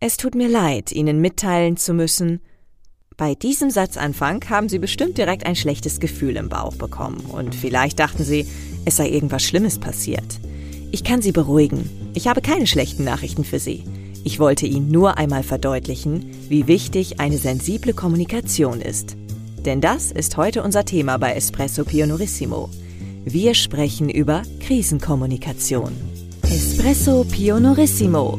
Es tut mir leid, Ihnen mitteilen zu müssen. Bei diesem Satzanfang haben Sie bestimmt direkt ein schlechtes Gefühl im Bauch bekommen und vielleicht dachten Sie, es sei irgendwas Schlimmes passiert. Ich kann Sie beruhigen. Ich habe keine schlechten Nachrichten für Sie. Ich wollte Ihnen nur einmal verdeutlichen, wie wichtig eine sensible Kommunikation ist. Denn das ist heute unser Thema bei Espresso Pionorissimo. Wir sprechen über Krisenkommunikation. Espresso Pionorissimo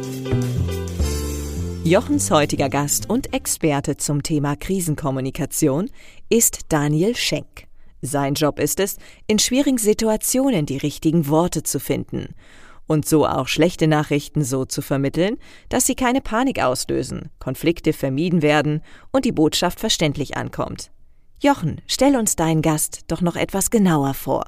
Jochens heutiger Gast und Experte zum Thema Krisenkommunikation ist Daniel Schenk. Sein Job ist es, in schwierigen Situationen die richtigen Worte zu finden und so auch schlechte Nachrichten so zu vermitteln, dass sie keine Panik auslösen, Konflikte vermieden werden und die Botschaft verständlich ankommt. Jochen, stell uns deinen Gast doch noch etwas genauer vor.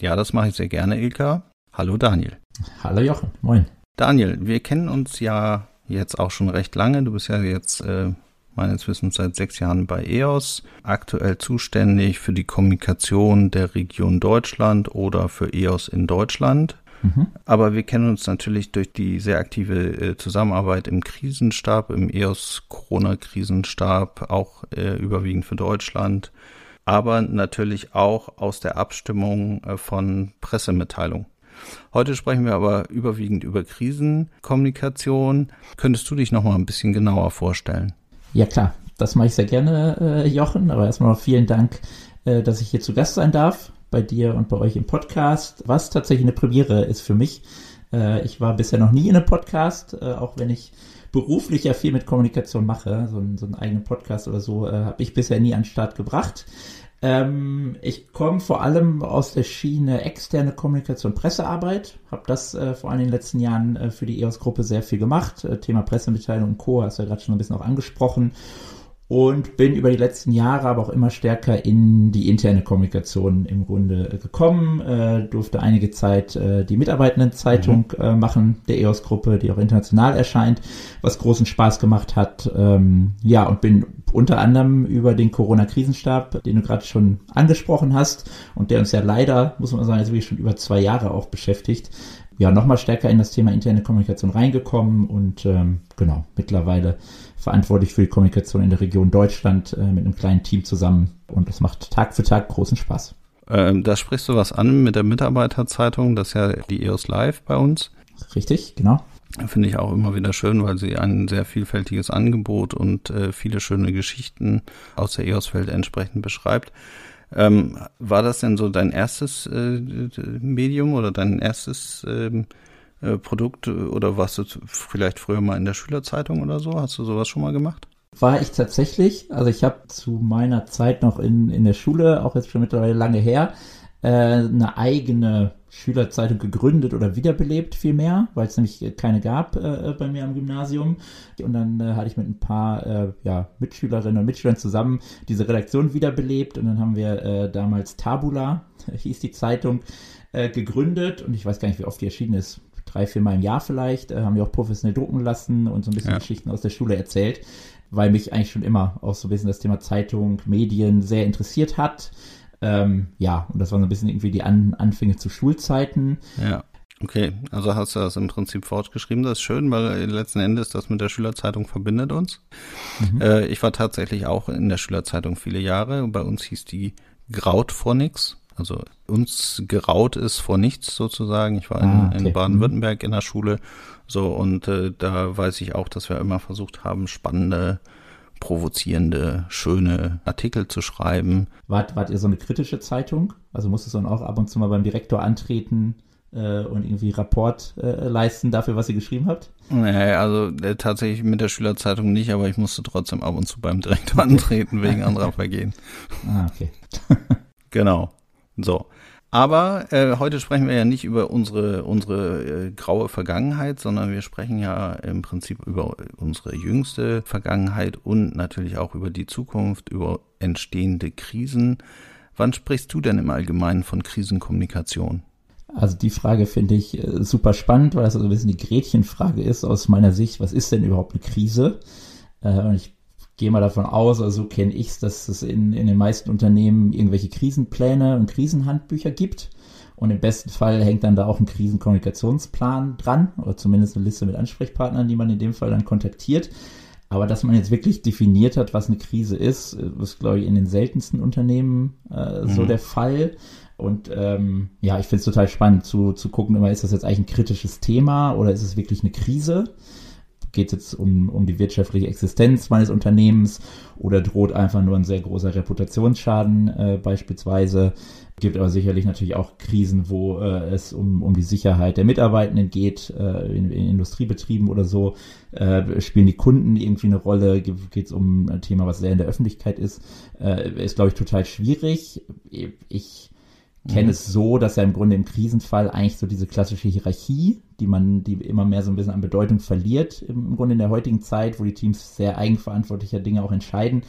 Ja, das mache ich sehr gerne, Ilka. Hallo Daniel. Hallo Jochen, moin. Daniel, wir kennen uns ja jetzt auch schon recht lange. Du bist ja jetzt äh, meines Wissens seit sechs Jahren bei EOS, aktuell zuständig für die Kommunikation der Region Deutschland oder für EOS in Deutschland. Mhm. Aber wir kennen uns natürlich durch die sehr aktive äh, Zusammenarbeit im Krisenstab, im EOS Corona-Krisenstab, auch äh, überwiegend für Deutschland, aber natürlich auch aus der Abstimmung äh, von Pressemitteilungen. Heute sprechen wir aber überwiegend über Krisenkommunikation. Könntest du dich noch mal ein bisschen genauer vorstellen? Ja klar, das mache ich sehr gerne, äh, Jochen. Aber erstmal vielen Dank, äh, dass ich hier zu Gast sein darf bei dir und bei euch im Podcast, was tatsächlich eine Premiere ist für mich. Äh, ich war bisher noch nie in einem Podcast, äh, auch wenn ich beruflich ja viel mit Kommunikation mache. So, so einen eigenen Podcast oder so äh, habe ich bisher nie an den Start gebracht. Ähm, ich komme vor allem aus der Schiene externe Kommunikation, Pressearbeit. Habe das äh, vor allem in den letzten Jahren äh, für die EOS-Gruppe sehr viel gemacht. Äh, Thema Pressemitteilung und Co. hast du ja gerade schon ein bisschen auch angesprochen und bin über die letzten Jahre aber auch immer stärker in die interne Kommunikation im Grunde äh, gekommen, äh, durfte einige Zeit äh, die Mitarbeitendenzeitung mhm. äh, machen, der EOS-Gruppe, die auch international erscheint, was großen Spaß gemacht hat. Ähm, ja, und bin unter anderem über den Corona-Krisenstab, den du gerade schon angesprochen hast und der uns ja leider, muss man sagen, jetzt wirklich schon über zwei Jahre auch beschäftigt, ja, nochmal stärker in das Thema interne Kommunikation reingekommen und ähm, genau, mittlerweile verantwortlich für die Kommunikation in der Region Deutschland äh, mit einem kleinen Team zusammen und es macht Tag für Tag großen Spaß. Ähm, da sprichst du was an mit der Mitarbeiterzeitung, das ist ja die EOS Live bei uns. Richtig, genau. Finde ich auch immer wieder schön, weil sie ein sehr vielfältiges Angebot und äh, viele schöne Geschichten aus der EOS-Welt entsprechend beschreibt. Ähm, war das denn so dein erstes äh, Medium oder dein erstes ähm, äh, Produkt oder warst du vielleicht früher mal in der Schülerzeitung oder so? Hast du sowas schon mal gemacht? War ich tatsächlich. Also ich habe zu meiner Zeit noch in, in der Schule, auch jetzt schon mittlerweile lange her, äh, eine eigene Schülerzeitung gegründet oder wiederbelebt vielmehr, weil es nämlich keine gab äh, bei mir am Gymnasium. Und dann äh, hatte ich mit ein paar äh, ja, Mitschülerinnen und Mitschülern zusammen diese Redaktion wiederbelebt und dann haben wir äh, damals Tabula, hieß die Zeitung, äh, gegründet und ich weiß gar nicht, wie oft die erschienen ist. Drei, vier Mal im Jahr vielleicht, äh, haben wir auch professionell drucken lassen und so ein bisschen ja. Geschichten aus der Schule erzählt, weil mich eigentlich schon immer auch so ein bisschen das Thema Zeitung, Medien sehr interessiert hat ähm, ja, und das waren so ein bisschen irgendwie die An Anfänge zu Schulzeiten. Ja. Okay, also hast du das im Prinzip fortgeschrieben. Das ist schön, weil letzten Endes das mit der Schülerzeitung verbindet uns. Mhm. Äh, ich war tatsächlich auch in der Schülerzeitung viele Jahre. Bei uns hieß die Graut vor nix. Also uns geraut ist vor nichts sozusagen. Ich war ah, okay. in, Baden-Württemberg in der Schule. So, und äh, da weiß ich auch, dass wir immer versucht haben, spannende provozierende, schöne Artikel zu schreiben. Wart, wart ihr so eine kritische Zeitung? Also musstest du dann auch ab und zu mal beim Direktor antreten äh, und irgendwie Rapport äh, leisten dafür, was ihr geschrieben habt? Nee, also äh, tatsächlich mit der Schülerzeitung nicht, aber ich musste trotzdem ab und zu beim Direktor antreten wegen anderer Vergehen. Ah, okay. genau. So. Aber äh, heute sprechen wir ja nicht über unsere, unsere äh, graue Vergangenheit, sondern wir sprechen ja im Prinzip über unsere jüngste Vergangenheit und natürlich auch über die Zukunft, über entstehende Krisen. Wann sprichst du denn im Allgemeinen von Krisenkommunikation? Also die Frage finde ich äh, super spannend, weil das also ein bisschen die Gretchenfrage ist aus meiner Sicht. Was ist denn überhaupt eine Krise? Äh, und ich gehe mal davon aus, also so kenne ich es, dass es in, in den meisten Unternehmen irgendwelche Krisenpläne und Krisenhandbücher gibt. Und im besten Fall hängt dann da auch ein Krisenkommunikationsplan dran oder zumindest eine Liste mit Ansprechpartnern, die man in dem Fall dann kontaktiert. Aber dass man jetzt wirklich definiert hat, was eine Krise ist, ist, glaube ich, in den seltensten Unternehmen äh, mhm. so der Fall. Und ähm, ja, ich finde es total spannend zu, zu gucken, immer ist das jetzt eigentlich ein kritisches Thema oder ist es wirklich eine Krise? Geht es jetzt um, um die wirtschaftliche Existenz meines Unternehmens oder droht einfach nur ein sehr großer Reputationsschaden äh, beispielsweise. Gibt aber sicherlich natürlich auch Krisen, wo äh, es um, um die Sicherheit der Mitarbeitenden geht, äh, in, in Industriebetrieben oder so. Äh, spielen die Kunden irgendwie eine Rolle? Geht es um ein Thema, was sehr in der Öffentlichkeit ist? Äh, ist, glaube ich, total schwierig. Ich kenne mhm. es so, dass ja im Grunde im Krisenfall eigentlich so diese klassische Hierarchie, die man, die immer mehr so ein bisschen an Bedeutung verliert, im, Grunde in der heutigen Zeit, wo die Teams sehr eigenverantwortlicher Dinge auch entscheiden,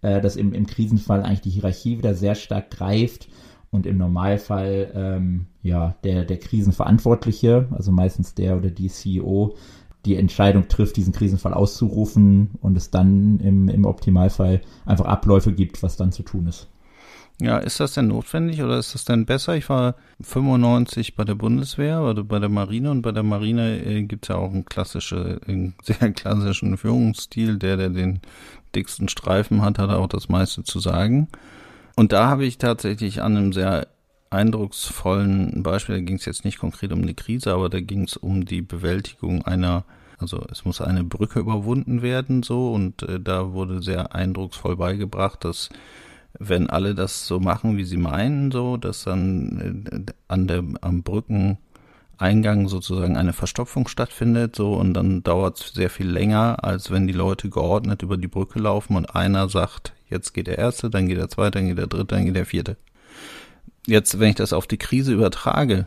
äh, dass im, im Krisenfall eigentlich die Hierarchie wieder sehr stark greift und im Normalfall ähm, ja der, der Krisenverantwortliche, also meistens der oder die CEO, die Entscheidung trifft, diesen Krisenfall auszurufen und es dann im, im Optimalfall einfach Abläufe gibt, was dann zu tun ist. Ja, ist das denn notwendig oder ist das denn besser? Ich war 95 bei der Bundeswehr oder bei der Marine und bei der Marine äh, gibt es ja auch einen klassischen, einen sehr klassischen Führungsstil. Der, der den dicksten Streifen hat, hat auch das meiste zu sagen. Und da habe ich tatsächlich an einem sehr eindrucksvollen Beispiel, da ging es jetzt nicht konkret um eine Krise, aber da ging es um die Bewältigung einer also es muss eine Brücke überwunden werden, so, und äh, da wurde sehr eindrucksvoll beigebracht, dass wenn alle das so machen, wie sie meinen, so, dass dann äh, an der, am Brückeneingang sozusagen eine Verstopfung stattfindet, so, und dann dauert es sehr viel länger, als wenn die Leute geordnet über die Brücke laufen und einer sagt, jetzt geht der Erste, dann geht der Zweite, dann geht der Dritte, dann geht der Vierte. Jetzt, wenn ich das auf die Krise übertrage,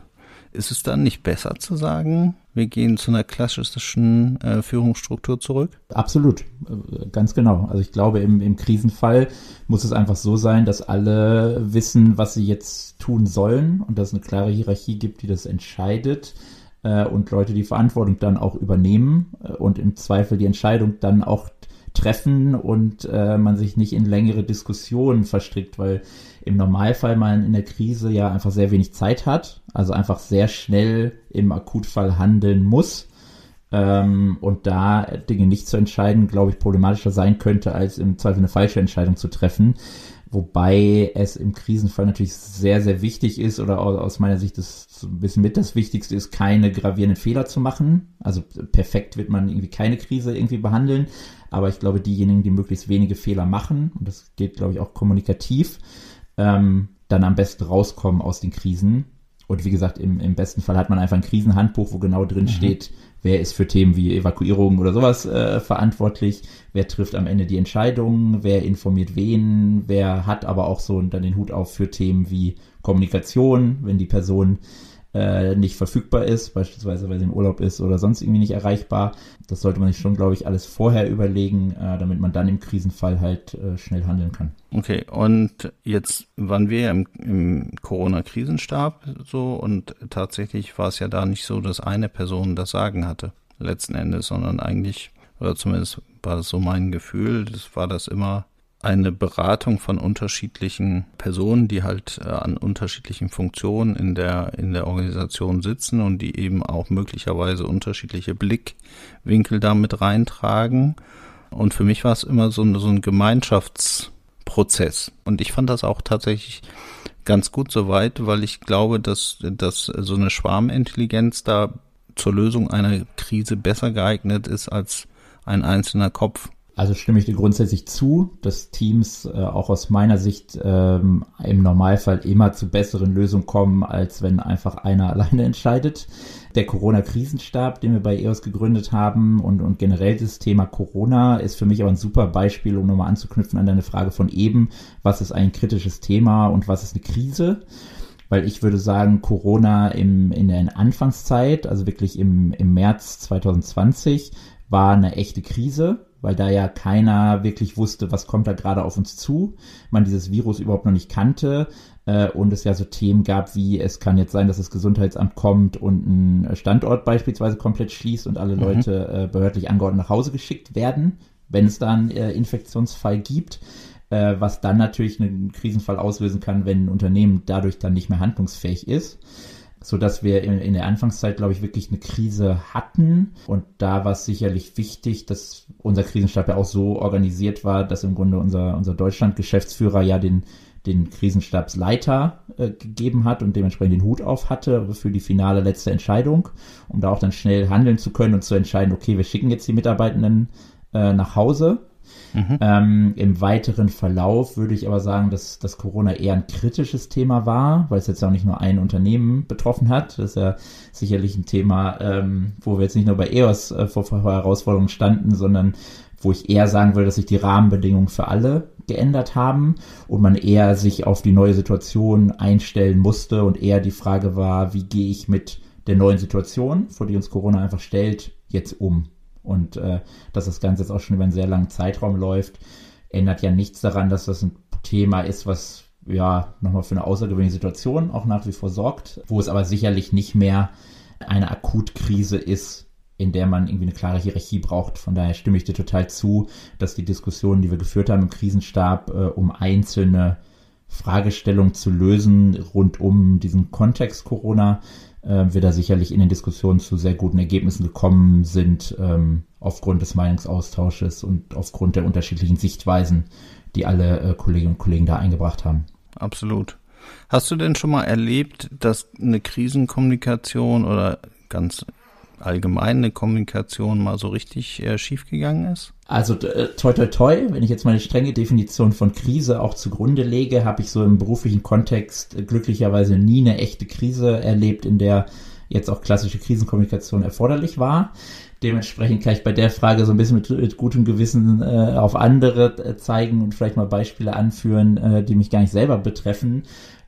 ist es dann nicht besser zu sagen, wir gehen zu einer klassischen äh, Führungsstruktur zurück? Absolut, äh, ganz genau. Also ich glaube, im, im Krisenfall muss es einfach so sein, dass alle wissen, was sie jetzt tun sollen und dass es eine klare Hierarchie gibt, die das entscheidet äh, und Leute die Verantwortung dann auch übernehmen äh, und im Zweifel die Entscheidung dann auch treffen und äh, man sich nicht in längere Diskussionen verstrickt, weil im Normalfall man in der Krise ja einfach sehr wenig Zeit hat, also einfach sehr schnell im Akutfall handeln muss. Ähm, und da Dinge nicht zu entscheiden, glaube ich, problematischer sein könnte, als im Zweifel eine falsche Entscheidung zu treffen. Wobei es im Krisenfall natürlich sehr, sehr wichtig ist oder aus meiner Sicht das ein bisschen mit das Wichtigste ist, keine gravierenden Fehler zu machen. Also perfekt wird man irgendwie keine Krise irgendwie behandeln. Aber ich glaube, diejenigen, die möglichst wenige Fehler machen, und das geht, glaube ich, auch kommunikativ, ähm, dann am besten rauskommen aus den Krisen. Und wie gesagt, im, im besten Fall hat man einfach ein Krisenhandbuch, wo genau drin mhm. steht, wer ist für Themen wie Evakuierung oder sowas äh, verantwortlich, wer trifft am Ende die Entscheidungen, wer informiert wen, wer hat aber auch so dann den Hut auf für Themen wie Kommunikation, wenn die Person äh, nicht verfügbar ist, beispielsweise weil sie im Urlaub ist oder sonst irgendwie nicht erreichbar. Das sollte man sich schon, glaube ich, alles vorher überlegen, äh, damit man dann im Krisenfall halt äh, schnell handeln kann. Okay, und jetzt waren wir im, im Corona-Krisenstab so und tatsächlich war es ja da nicht so, dass eine Person das Sagen hatte, letzten Endes, sondern eigentlich, oder zumindest war das so mein Gefühl, das war das immer eine Beratung von unterschiedlichen Personen, die halt äh, an unterschiedlichen Funktionen in der, in der Organisation sitzen und die eben auch möglicherweise unterschiedliche Blickwinkel damit reintragen. Und für mich war es immer so, ein, so ein Gemeinschaftsprozess. Und ich fand das auch tatsächlich ganz gut soweit, weil ich glaube, dass, dass so eine Schwarmintelligenz da zur Lösung einer Krise besser geeignet ist als ein einzelner Kopf. Also stimme ich dir grundsätzlich zu, dass Teams äh, auch aus meiner Sicht ähm, im Normalfall immer zu besseren Lösungen kommen, als wenn einfach einer alleine entscheidet. Der Corona-Krisenstab, den wir bei EOS gegründet haben und, und generell das Thema Corona ist für mich aber ein super Beispiel, um nochmal anzuknüpfen an deine Frage von eben, was ist ein kritisches Thema und was ist eine Krise? weil ich würde sagen, Corona im, in der Anfangszeit, also wirklich im, im März 2020, war eine echte Krise, weil da ja keiner wirklich wusste, was kommt da gerade auf uns zu, man dieses Virus überhaupt noch nicht kannte äh, und es ja so Themen gab wie, es kann jetzt sein, dass das Gesundheitsamt kommt und ein Standort beispielsweise komplett schließt und alle mhm. Leute äh, behördlich angeordnet nach Hause geschickt werden, wenn es da einen äh, Infektionsfall gibt äh, was dann natürlich einen Krisenfall auslösen kann, wenn ein Unternehmen dadurch dann nicht mehr handlungsfähig ist so dass wir in, in, der Anfangszeit, glaube ich, wirklich eine Krise hatten. Und da war es sicherlich wichtig, dass unser Krisenstab ja auch so organisiert war, dass im Grunde unser, unser Deutschland-Geschäftsführer ja den, den Krisenstabsleiter äh, gegeben hat und dementsprechend den Hut auf hatte für die finale letzte Entscheidung, um da auch dann schnell handeln zu können und zu entscheiden, okay, wir schicken jetzt die Mitarbeitenden äh, nach Hause Mhm. Ähm, Im weiteren Verlauf würde ich aber sagen, dass, dass Corona eher ein kritisches Thema war, weil es jetzt auch nicht nur ein Unternehmen betroffen hat. Das ist ja sicherlich ein Thema, ähm, wo wir jetzt nicht nur bei EOS äh, vor, vor Herausforderungen standen, sondern wo ich eher sagen würde, dass sich die Rahmenbedingungen für alle geändert haben und man eher sich auf die neue Situation einstellen musste und eher die Frage war, wie gehe ich mit der neuen Situation, vor die uns Corona einfach stellt, jetzt um. Und äh, dass das Ganze jetzt auch schon über einen sehr langen Zeitraum läuft, ändert ja nichts daran, dass das ein Thema ist, was ja nochmal für eine außergewöhnliche Situation auch nach wie vor sorgt, wo es aber sicherlich nicht mehr eine Akutkrise ist, in der man irgendwie eine klare Hierarchie braucht. Von daher stimme ich dir total zu, dass die Diskussionen, die wir geführt haben im Krisenstab, äh, um einzelne Fragestellungen zu lösen rund um diesen Kontext Corona, äh, wir da sicherlich in den Diskussionen zu sehr guten Ergebnissen gekommen sind, ähm, aufgrund des Meinungsaustausches und aufgrund der unterschiedlichen Sichtweisen, die alle äh, Kolleginnen und Kollegen da eingebracht haben. Absolut. Hast du denn schon mal erlebt, dass eine Krisenkommunikation oder ganz allgemeine Kommunikation mal so richtig äh, schiefgegangen ist? Also äh, toi toi toi, wenn ich jetzt meine strenge Definition von Krise auch zugrunde lege, habe ich so im beruflichen Kontext äh, glücklicherweise nie eine echte Krise erlebt, in der jetzt auch klassische Krisenkommunikation erforderlich war. Dementsprechend kann ich bei der Frage so ein bisschen mit, mit gutem Gewissen äh, auf andere äh, zeigen und vielleicht mal Beispiele anführen, äh, die mich gar nicht selber betreffen.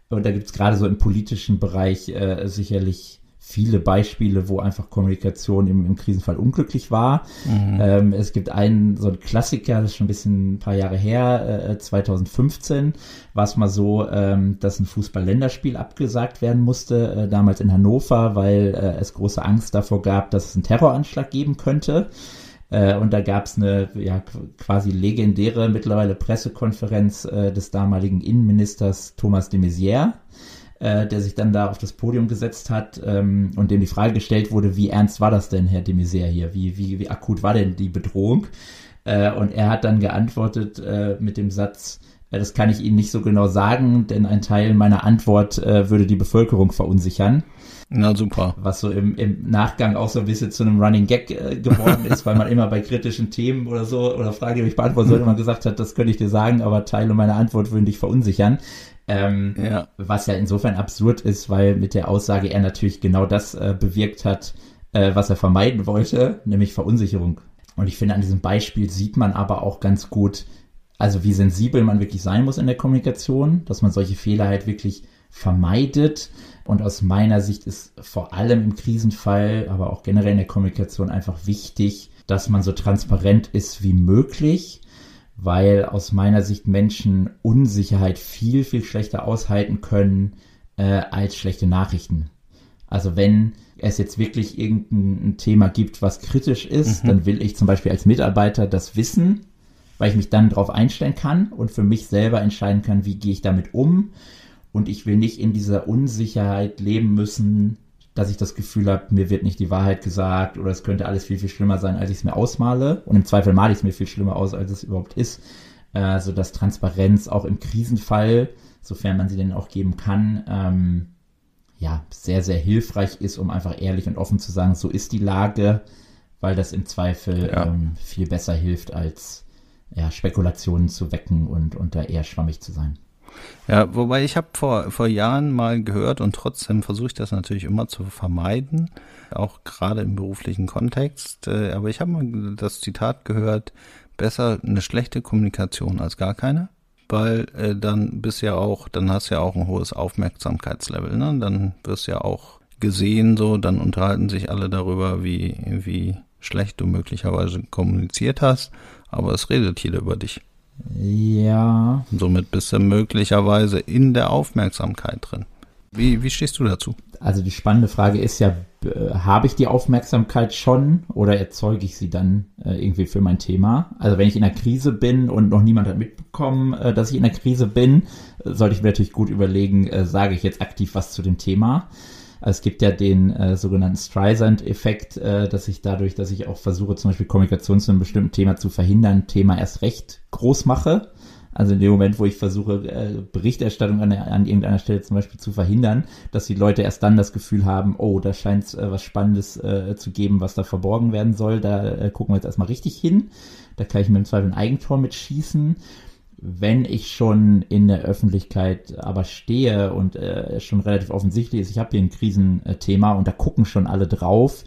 Und da gibt es gerade so im politischen Bereich äh, sicherlich viele Beispiele, wo einfach Kommunikation im, im Krisenfall unglücklich war. Mhm. Ähm, es gibt einen, so ein Klassiker, das ist schon ein bisschen ein paar Jahre her, äh, 2015 war es mal so, ähm, dass ein Fußball-Länderspiel abgesagt werden musste, äh, damals in Hannover, weil äh, es große Angst davor gab, dass es einen Terroranschlag geben könnte. Äh, und da gab es eine ja, quasi legendäre mittlerweile Pressekonferenz äh, des damaligen Innenministers Thomas de Maizière äh, der sich dann da auf das Podium gesetzt hat ähm, und dem die Frage gestellt wurde, wie ernst war das denn, Herr de Maizière hier? Wie, wie, wie akut war denn die Bedrohung? Äh, und er hat dann geantwortet äh, mit dem Satz, das kann ich Ihnen nicht so genau sagen, denn ein Teil meiner Antwort äh, würde die Bevölkerung verunsichern. Na super. Was so im, im Nachgang auch so ein bisschen zu einem Running Gag äh, geworden ist, weil man immer bei kritischen Themen oder so oder Fragen, die ich beantworten sollte, immer gesagt hat, das könnte ich dir sagen, aber Teile meiner Antwort würden dich verunsichern. Ähm, ja. Was ja insofern absurd ist, weil mit der Aussage er natürlich genau das äh, bewirkt hat, äh, was er vermeiden wollte, nämlich Verunsicherung. Und ich finde, an diesem Beispiel sieht man aber auch ganz gut, also wie sensibel man wirklich sein muss in der Kommunikation, dass man solche Fehler halt wirklich vermeidet. Und aus meiner Sicht ist vor allem im Krisenfall, aber auch generell in der Kommunikation einfach wichtig, dass man so transparent ist wie möglich weil aus meiner Sicht Menschen Unsicherheit viel, viel schlechter aushalten können äh, als schlechte Nachrichten. Also wenn es jetzt wirklich irgendein Thema gibt, was kritisch ist, mhm. dann will ich zum Beispiel als Mitarbeiter das wissen, weil ich mich dann darauf einstellen kann und für mich selber entscheiden kann, wie gehe ich damit um. Und ich will nicht in dieser Unsicherheit leben müssen, dass ich das Gefühl habe, mir wird nicht die Wahrheit gesagt oder es könnte alles viel, viel schlimmer sein, als ich es mir ausmale. Und im Zweifel male ich es mir viel schlimmer aus, als es überhaupt ist. Äh, so dass Transparenz auch im Krisenfall, sofern man sie denn auch geben kann, ähm, ja, sehr, sehr hilfreich ist, um einfach ehrlich und offen zu sagen, so ist die Lage, weil das im Zweifel ja. ähm, viel besser hilft, als ja, Spekulationen zu wecken und, und da eher schwammig zu sein. Ja, wobei ich habe vor, vor Jahren mal gehört und trotzdem versuche ich das natürlich immer zu vermeiden, auch gerade im beruflichen Kontext. Äh, aber ich habe mal das Zitat gehört, besser eine schlechte Kommunikation als gar keine. weil äh, dann bist ja auch, dann hast ja auch ein hohes Aufmerksamkeitslevel, ne? Dann wirst ja auch gesehen, so, dann unterhalten sich alle darüber, wie, wie schlecht du möglicherweise kommuniziert hast, aber es redet jeder über dich. Ja. Somit bist du möglicherweise in der Aufmerksamkeit drin. Wie, wie stehst du dazu? Also die spannende Frage ist ja, habe ich die Aufmerksamkeit schon oder erzeuge ich sie dann äh, irgendwie für mein Thema? Also wenn ich in einer Krise bin und noch niemand hat mitbekommen, äh, dass ich in einer Krise bin, äh, sollte ich mir natürlich gut überlegen, sage ich jetzt aktiv was zu dem Thema. Also es gibt ja den äh, sogenannten Streisand-Effekt, äh, dass ich dadurch, dass ich auch versuche, zum Beispiel Kommunikation zu einem bestimmten Thema zu verhindern, Thema erst recht groß mache. Also in dem Moment, wo ich versuche, äh, Berichterstattung an, an irgendeiner Stelle zum Beispiel zu verhindern, dass die Leute erst dann das Gefühl haben, oh, da scheint äh, was Spannendes äh, zu geben, was da verborgen werden soll. Da äh, gucken wir jetzt erstmal richtig hin. Da kann ich mir im Zweifel ein Eigentor mitschießen wenn ich schon in der Öffentlichkeit aber stehe und äh, schon relativ offensichtlich ist, ich habe hier ein Krisenthema und da gucken schon alle drauf,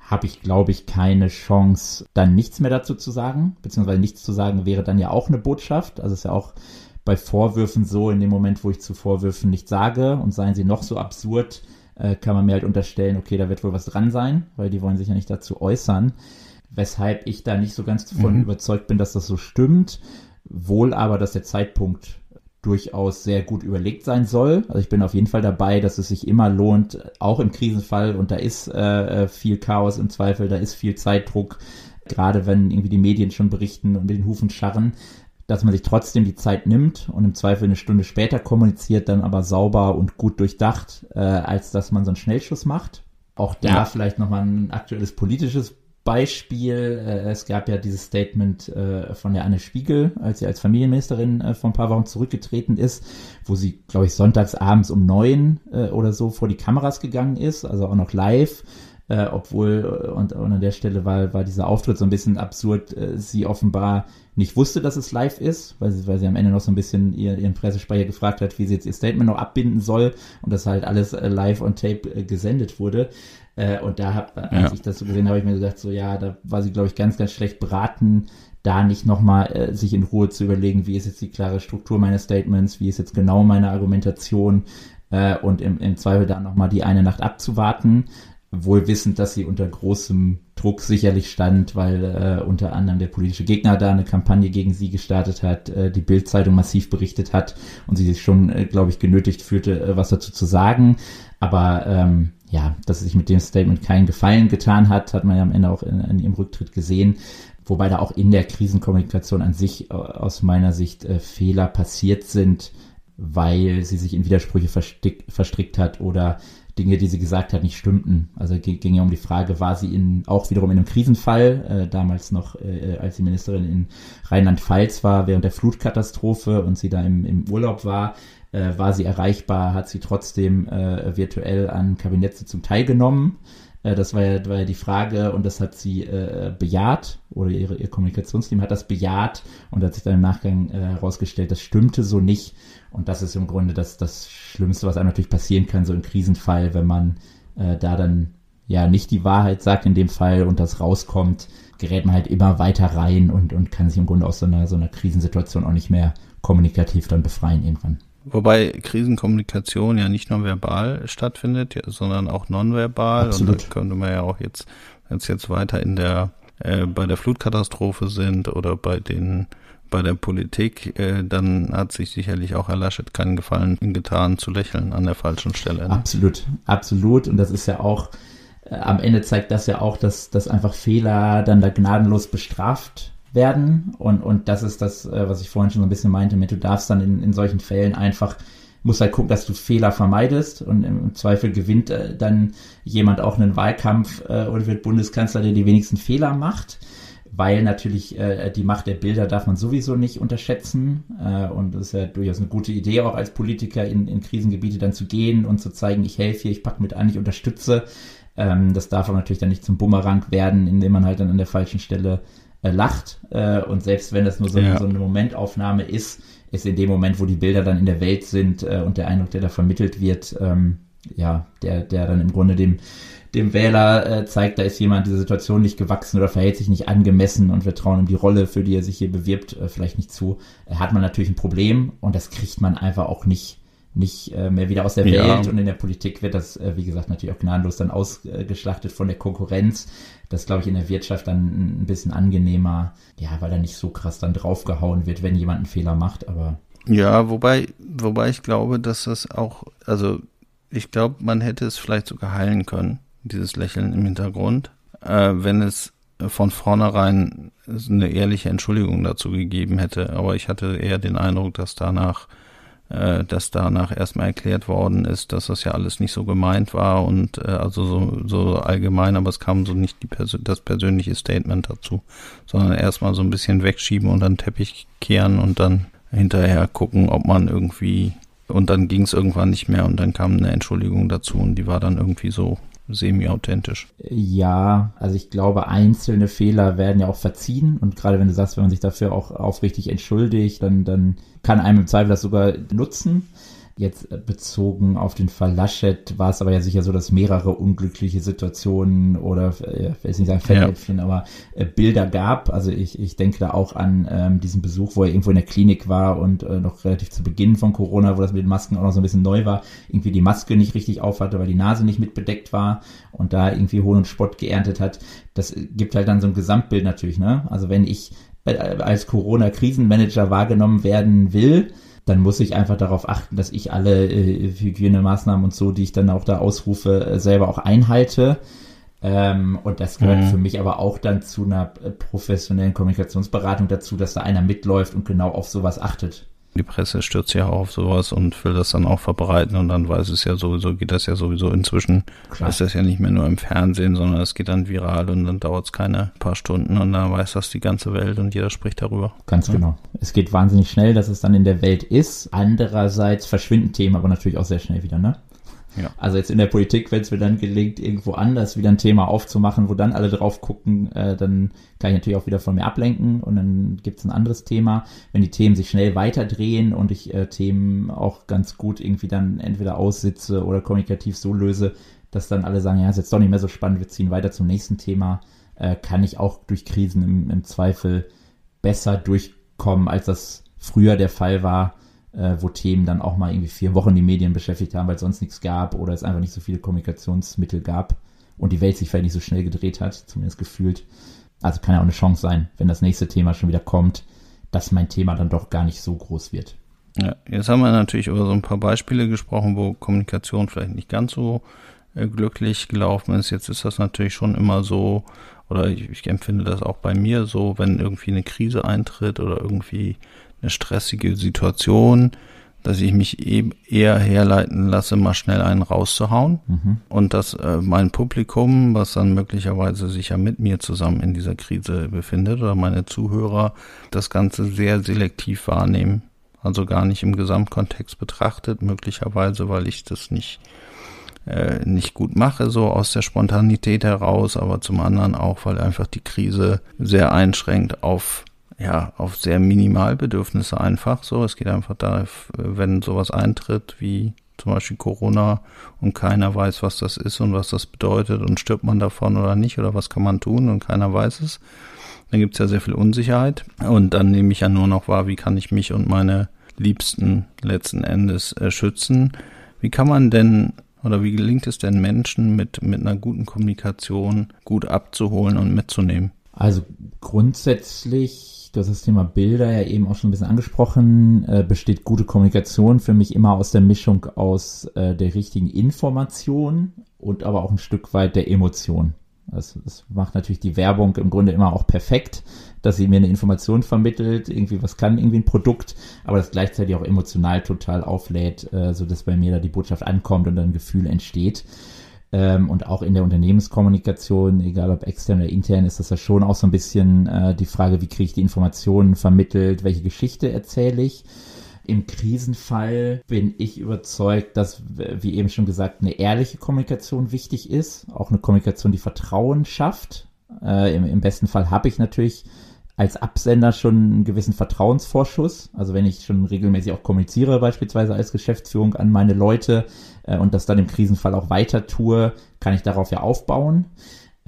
habe ich, glaube ich, keine Chance, dann nichts mehr dazu zu sagen. Beziehungsweise nichts zu sagen wäre dann ja auch eine Botschaft. Also es ist ja auch bei Vorwürfen so, in dem Moment, wo ich zu Vorwürfen nichts sage und seien sie noch so absurd, äh, kann man mir halt unterstellen, okay, da wird wohl was dran sein, weil die wollen sich ja nicht dazu äußern. Weshalb ich da nicht so ganz davon mhm. überzeugt bin, dass das so stimmt. Wohl aber, dass der Zeitpunkt durchaus sehr gut überlegt sein soll. Also ich bin auf jeden Fall dabei, dass es sich immer lohnt, auch im Krisenfall, und da ist äh, äh, viel Chaos im Zweifel, da ist viel Zeitdruck, gerade wenn irgendwie die Medien schon berichten und mit den Hufen scharren, dass man sich trotzdem die Zeit nimmt und im Zweifel eine Stunde später kommuniziert, dann aber sauber und gut durchdacht, äh, als dass man so einen Schnellschuss macht. Auch da ja. vielleicht nochmal ein aktuelles politisches Beispiel, äh, es gab ja dieses Statement äh, von der Anne Spiegel, als sie als Familienministerin äh, vor ein paar Wochen zurückgetreten ist, wo sie, glaube ich, sonntags abends um neun äh, oder so vor die Kameras gegangen ist, also auch noch live. Äh, obwohl, äh, und, und an der Stelle war, war dieser Auftritt so ein bisschen absurd, äh, sie offenbar nicht wusste, dass es live ist, weil sie, weil sie am Ende noch so ein bisschen ihr, ihren Pressesprecher gefragt hat, wie sie jetzt ihr Statement noch abbinden soll und das halt alles äh, live on tape äh, gesendet wurde. Äh, und da, hab, als ja. ich das so gesehen habe, ich mir gesagt, so ja, da war sie, glaube ich, ganz, ganz schlecht beraten, da nicht nochmal äh, sich in Ruhe zu überlegen, wie ist jetzt die klare Struktur meines Statements, wie ist jetzt genau meine Argumentation äh, und im, im Zweifel da nochmal die eine Nacht abzuwarten, wohl wissend, dass sie unter großem Druck sicherlich stand, weil äh, unter anderem der politische Gegner da eine Kampagne gegen sie gestartet hat, äh, die Bildzeitung massiv berichtet hat und sie sich schon, äh, glaube ich, genötigt fühlte, äh, was dazu zu sagen. Aber ähm, ja, dass sie sich mit dem Statement keinen Gefallen getan hat, hat man ja am Ende auch in, in ihrem Rücktritt gesehen. Wobei da auch in der Krisenkommunikation an sich äh, aus meiner Sicht äh, Fehler passiert sind, weil sie sich in Widersprüche verstrickt, verstrickt hat oder Dinge, die sie gesagt hat, nicht stimmten. Also ging ja um die Frage, war sie in, auch wiederum in einem Krisenfall, äh, damals noch, äh, als die Ministerin in Rheinland-Pfalz war, während der Flutkatastrophe und sie da im, im Urlaub war, äh, war sie erreichbar, hat sie trotzdem äh, virtuell an Kabinettssitzung teilgenommen. Äh, das war ja, war ja die Frage und das hat sie äh, bejaht oder ihre, ihr Kommunikationsteam hat das bejaht und hat sich dann im Nachgang äh, herausgestellt, das stimmte so nicht. Und das ist im Grunde das, das Schlimmste, was einem natürlich passieren kann, so im Krisenfall, wenn man äh, da dann ja nicht die Wahrheit sagt in dem Fall und das rauskommt, gerät man halt immer weiter rein und, und kann sich im Grunde aus so einer, so einer Krisensituation auch nicht mehr kommunikativ dann befreien irgendwann. Wobei Krisenkommunikation ja nicht nur verbal stattfindet, sondern auch nonverbal. Absolut. Und da könnte man ja auch jetzt, wenn es jetzt weiter in der äh, bei der Flutkatastrophe sind oder bei den bei der Politik, äh, dann hat sich sicherlich auch Herr Laschet keinen Gefallen getan, zu lächeln an der falschen Stelle. Ne? Absolut, absolut. Und das ist ja auch, äh, am Ende zeigt das ja auch, dass, dass einfach Fehler dann da gnadenlos bestraft werden. Und, und das ist das, äh, was ich vorhin schon so ein bisschen meinte, mit du darfst dann in, in solchen Fällen einfach, musst halt gucken, dass du Fehler vermeidest. Und im Zweifel gewinnt äh, dann jemand auch einen Wahlkampf äh, oder wird Bundeskanzler, der die wenigsten Fehler macht. Weil natürlich äh, die Macht der Bilder darf man sowieso nicht unterschätzen. Äh, und das ist ja durchaus eine gute Idee, auch als Politiker in, in Krisengebiete dann zu gehen und zu zeigen, ich helfe hier, ich packe mit an, ich unterstütze. Ähm, das darf aber natürlich dann nicht zum Bumerang werden, indem man halt dann an der falschen Stelle äh, lacht. Äh, und selbst wenn das nur so, ja. so, eine Momentaufnahme ist, ist in dem Moment, wo die Bilder dann in der Welt sind äh, und der Eindruck, der da vermittelt wird, ähm, ja, der, der dann im Grunde dem, dem Wähler äh, zeigt, da ist jemand dieser Situation nicht gewachsen oder verhält sich nicht angemessen und wir trauen ihm die Rolle, für die er sich hier bewirbt, äh, vielleicht nicht zu, äh, hat man natürlich ein Problem und das kriegt man einfach auch nicht nicht äh, mehr wieder aus der ja. Welt und in der Politik wird das, äh, wie gesagt, natürlich auch gnadenlos dann ausgeschlachtet von der Konkurrenz. Das glaube ich in der Wirtschaft dann ein bisschen angenehmer, ja, weil da nicht so krass dann draufgehauen wird, wenn jemand einen Fehler macht, aber. Ja, wobei, wobei ich glaube, dass das auch, also ich glaube, man hätte es vielleicht sogar heilen können, dieses Lächeln im Hintergrund, äh, wenn es von vornherein eine ehrliche Entschuldigung dazu gegeben hätte. Aber ich hatte eher den Eindruck, dass danach, äh, dass danach erstmal erklärt worden ist, dass das ja alles nicht so gemeint war und äh, also so, so allgemein, aber es kam so nicht die Persö das persönliche Statement dazu, sondern erstmal so ein bisschen wegschieben und dann Teppich kehren und dann hinterher gucken, ob man irgendwie und dann ging es irgendwann nicht mehr und dann kam eine Entschuldigung dazu und die war dann irgendwie so semi-authentisch. Ja, also ich glaube, einzelne Fehler werden ja auch verziehen und gerade wenn du sagst, wenn man sich dafür auch aufrichtig entschuldigt, dann, dann kann einem im Zweifel das sogar nutzen. Jetzt bezogen auf den Fall Laschet war es aber ja sicher so, dass mehrere unglückliche Situationen oder, äh, ich will nicht sagen Fettnäpfchen, ja. aber äh, Bilder gab. Also ich, ich denke da auch an ähm, diesen Besuch, wo er irgendwo in der Klinik war und äh, noch relativ zu Beginn von Corona, wo das mit den Masken auch noch so ein bisschen neu war, irgendwie die Maske nicht richtig aufhatte, weil die Nase nicht mit bedeckt war und da irgendwie Hohn und Spott geerntet hat. Das gibt halt dann so ein Gesamtbild natürlich, ne? Also wenn ich äh, als Corona-Krisenmanager wahrgenommen werden will, dann muss ich einfach darauf achten, dass ich alle äh, Hygienemaßnahmen und so, die ich dann auch da ausrufe, äh, selber auch einhalte. Ähm, und das gehört mhm. für mich aber auch dann zu einer äh, professionellen Kommunikationsberatung dazu, dass da einer mitläuft und genau auf sowas achtet. Die Presse stürzt ja auch auf sowas und will das dann auch verbreiten und dann weiß es ja sowieso, geht das ja sowieso inzwischen. Klar. Ist das ja nicht mehr nur im Fernsehen, sondern es geht dann viral und dann dauert es keine paar Stunden und dann weiß das die ganze Welt und jeder spricht darüber. Ganz ja. genau. Es geht wahnsinnig schnell, dass es dann in der Welt ist. Andererseits verschwinden Themen aber natürlich auch sehr schnell wieder, ne? Ja. Also jetzt in der Politik, wenn es mir dann gelingt, irgendwo anders wieder ein Thema aufzumachen, wo dann alle drauf gucken, äh, dann kann ich natürlich auch wieder von mir ablenken und dann gibt es ein anderes Thema. Wenn die Themen sich schnell weiterdrehen und ich äh, Themen auch ganz gut irgendwie dann entweder aussitze oder kommunikativ so löse, dass dann alle sagen, ja, ist jetzt doch nicht mehr so spannend, wir ziehen weiter zum nächsten Thema, äh, kann ich auch durch Krisen im, im Zweifel besser durchkommen, als das früher der Fall war äh, wo Themen dann auch mal irgendwie vier Wochen die Medien beschäftigt haben, weil es sonst nichts gab oder es einfach nicht so viele Kommunikationsmittel gab und die Welt sich vielleicht nicht so schnell gedreht hat, zumindest gefühlt. Also kann ja auch eine Chance sein, wenn das nächste Thema schon wieder kommt, dass mein Thema dann doch gar nicht so groß wird. Ja, jetzt haben wir natürlich über so ein paar Beispiele gesprochen, wo Kommunikation vielleicht nicht ganz so äh, glücklich gelaufen ist. Jetzt ist das natürlich schon immer so, oder ich, ich empfinde das auch bei mir so, wenn irgendwie eine Krise eintritt oder irgendwie eine stressige Situation, dass ich mich eben eher herleiten lasse, mal schnell einen rauszuhauen mhm. und dass äh, mein Publikum, was dann möglicherweise sich ja mit mir zusammen in dieser Krise befindet oder meine Zuhörer, das Ganze sehr selektiv wahrnehmen, also gar nicht im Gesamtkontext betrachtet, möglicherweise, weil ich das nicht äh, nicht gut mache, so aus der Spontanität heraus, aber zum anderen auch, weil einfach die Krise sehr einschränkt auf ja, auf sehr Minimalbedürfnisse einfach so. Es geht einfach da, wenn sowas eintritt wie zum Beispiel Corona und keiner weiß, was das ist und was das bedeutet und stirbt man davon oder nicht oder was kann man tun und keiner weiß es. Dann gibt es ja sehr viel Unsicherheit und dann nehme ich ja nur noch wahr, wie kann ich mich und meine Liebsten letzten Endes äh, schützen. Wie kann man denn oder wie gelingt es denn Menschen mit, mit einer guten Kommunikation gut abzuholen und mitzunehmen? Also grundsätzlich du hast das Thema Bilder ja eben auch schon ein bisschen angesprochen, äh, besteht gute Kommunikation für mich immer aus der Mischung aus äh, der richtigen Information und aber auch ein Stück weit der Emotion. Das, das macht natürlich die Werbung im Grunde immer auch perfekt, dass sie mir eine Information vermittelt, irgendwie was kann irgendwie ein Produkt, aber das gleichzeitig auch emotional total auflädt, äh, so dass bei mir da die Botschaft ankommt und dann ein Gefühl entsteht. Ähm, und auch in der Unternehmenskommunikation, egal ob extern oder intern, ist das ja schon auch so ein bisschen äh, die Frage, wie kriege ich die Informationen vermittelt, welche Geschichte erzähle ich. Im Krisenfall bin ich überzeugt, dass, wie eben schon gesagt, eine ehrliche Kommunikation wichtig ist. Auch eine Kommunikation, die Vertrauen schafft. Äh, im, im, besten Fall habe ich natürlich als Absender schon einen gewissen Vertrauensvorschuss. Also wenn ich schon regelmäßig auch kommuniziere, beispielsweise als Geschäftsführung an meine Leute äh, und das dann im Krisenfall auch weiter tue, kann ich darauf ja aufbauen.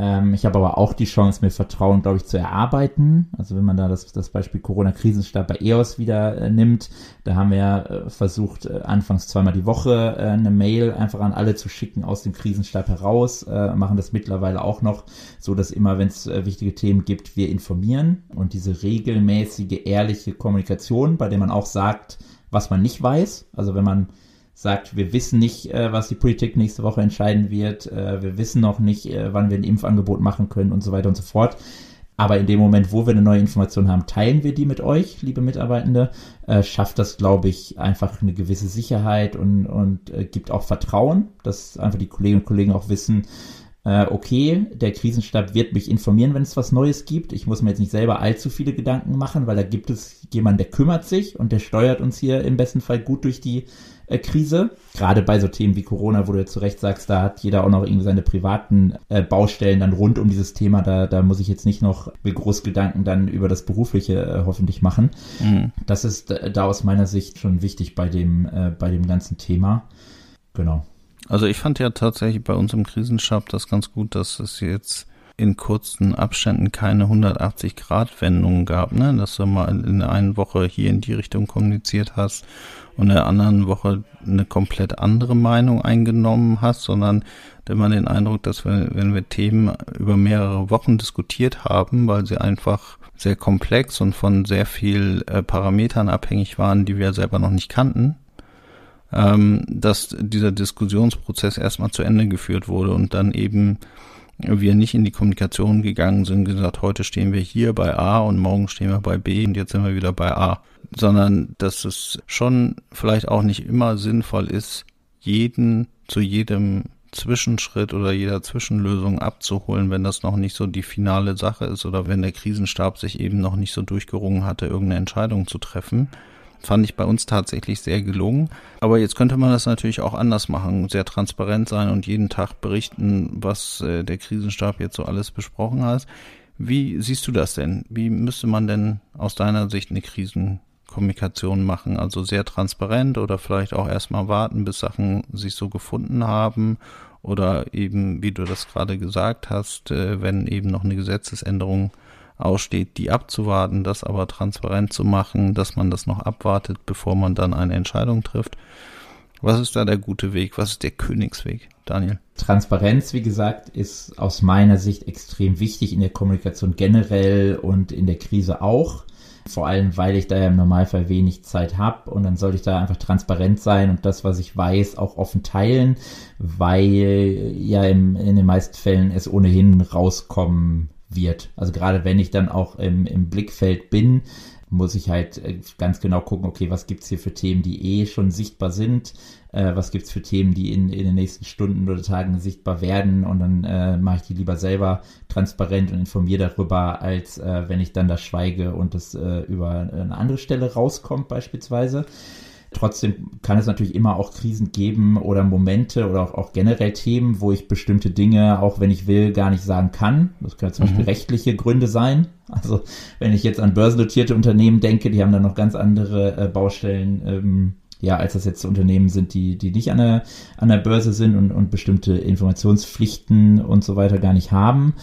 Ähm, ich habe aber auch die Chance, mir Vertrauen, glaube ich, zu erarbeiten. Also wenn man da das, das Beispiel Corona-Krisenstab bei EOS wieder äh, nimmt, da haben wir äh, versucht, äh, anfangs zweimal die Woche äh, eine Mail einfach an alle zu schicken aus dem Krisenstab heraus, äh, machen das mittlerweile auch noch, so dass immer, wenn es äh, wichtige Themen gibt, wir informieren und diese regelmäßige, ehrliche Kommunikation, bei der man auch sagt, was man nicht weiß. Also wenn man sagt, wir wissen nicht, äh, was die Politik nächste Woche entscheiden wird, äh, wir wissen noch nicht, äh, wann wir ein Impfangebot machen können und so weiter und so fort. Aber in dem Moment, wo wir eine neue Information haben, teilen wir die mit euch, liebe Mitarbeitende. Schafft das, glaube ich, einfach eine gewisse Sicherheit und, und gibt auch Vertrauen, dass einfach die Kolleginnen und Kollegen auch wissen, okay, der Krisenstab wird mich informieren, wenn es was Neues gibt. Ich muss mir jetzt nicht selber allzu viele Gedanken machen, weil da gibt es jemanden, der kümmert sich und der steuert uns hier im besten Fall gut durch die Krise. Gerade bei so Themen wie Corona, wo du jetzt zu Recht sagst, da hat jeder auch noch irgendwie seine privaten äh, Baustellen dann rund um dieses Thema. Da, da muss ich jetzt nicht noch mir Großgedanken dann über das Berufliche äh, hoffentlich machen. Mhm. Das ist äh, da aus meiner Sicht schon wichtig bei dem, äh, bei dem ganzen Thema. Genau. Also ich fand ja tatsächlich bei uns im Krisenstab das ganz gut, dass es jetzt in kurzen Abständen keine 180-Grad-Wendungen gab, ne? dass du mal in der einen Woche hier in die Richtung kommuniziert hast und in der anderen Woche eine komplett andere Meinung eingenommen hast, sondern man den Eindruck, dass wir, wenn wir Themen über mehrere Wochen diskutiert haben, weil sie einfach sehr komplex und von sehr viel äh, Parametern abhängig waren, die wir selber noch nicht kannten, ähm, dass dieser Diskussionsprozess erstmal zu Ende geführt wurde und dann eben wir nicht in die Kommunikation gegangen sind, gesagt, heute stehen wir hier bei A und morgen stehen wir bei B und jetzt sind wir wieder bei A, sondern dass es schon vielleicht auch nicht immer sinnvoll ist, jeden zu jedem Zwischenschritt oder jeder Zwischenlösung abzuholen, wenn das noch nicht so die finale Sache ist oder wenn der Krisenstab sich eben noch nicht so durchgerungen hatte, irgendeine Entscheidung zu treffen fand ich bei uns tatsächlich sehr gelungen. Aber jetzt könnte man das natürlich auch anders machen, sehr transparent sein und jeden Tag berichten, was äh, der Krisenstab jetzt so alles besprochen hat. Wie siehst du das denn? Wie müsste man denn aus deiner Sicht eine Krisenkommunikation machen? Also sehr transparent oder vielleicht auch erstmal warten, bis Sachen sich so gefunden haben? Oder eben, wie du das gerade gesagt hast, äh, wenn eben noch eine Gesetzesänderung aussteht, die abzuwarten, das aber transparent zu machen, dass man das noch abwartet, bevor man dann eine Entscheidung trifft. Was ist da der gute Weg? Was ist der Königsweg, Daniel? Transparenz, wie gesagt, ist aus meiner Sicht extrem wichtig in der Kommunikation generell und in der Krise auch. Vor allem, weil ich da ja im Normalfall wenig Zeit habe und dann sollte ich da einfach transparent sein und das, was ich weiß, auch offen teilen, weil ja im, in den meisten Fällen es ohnehin rauskommen wird. Also gerade wenn ich dann auch im, im Blickfeld bin, muss ich halt äh, ganz genau gucken, okay, was gibt's hier für Themen, die eh schon sichtbar sind, äh, was gibt's für Themen, die in, in den nächsten Stunden oder Tagen sichtbar werden und dann äh, mache ich die lieber selber transparent und informiere darüber, als äh, wenn ich dann da schweige und das äh, über eine andere Stelle rauskommt beispielsweise. Trotzdem kann es natürlich immer auch Krisen geben oder Momente oder auch, auch, generell Themen, wo ich bestimmte Dinge, auch wenn ich will, gar nicht sagen kann. Das können zum mhm. Beispiel rechtliche Gründe sein. Also wenn ich jetzt an börsennotierte Unternehmen denke, die haben dann noch ganz andere äh, Baustellen, ähm, ja, als das jetzt Unternehmen sind, die, die nicht an der, an der Börse sind und, und bestimmte Informationspflichten und so weiter gar nicht haben.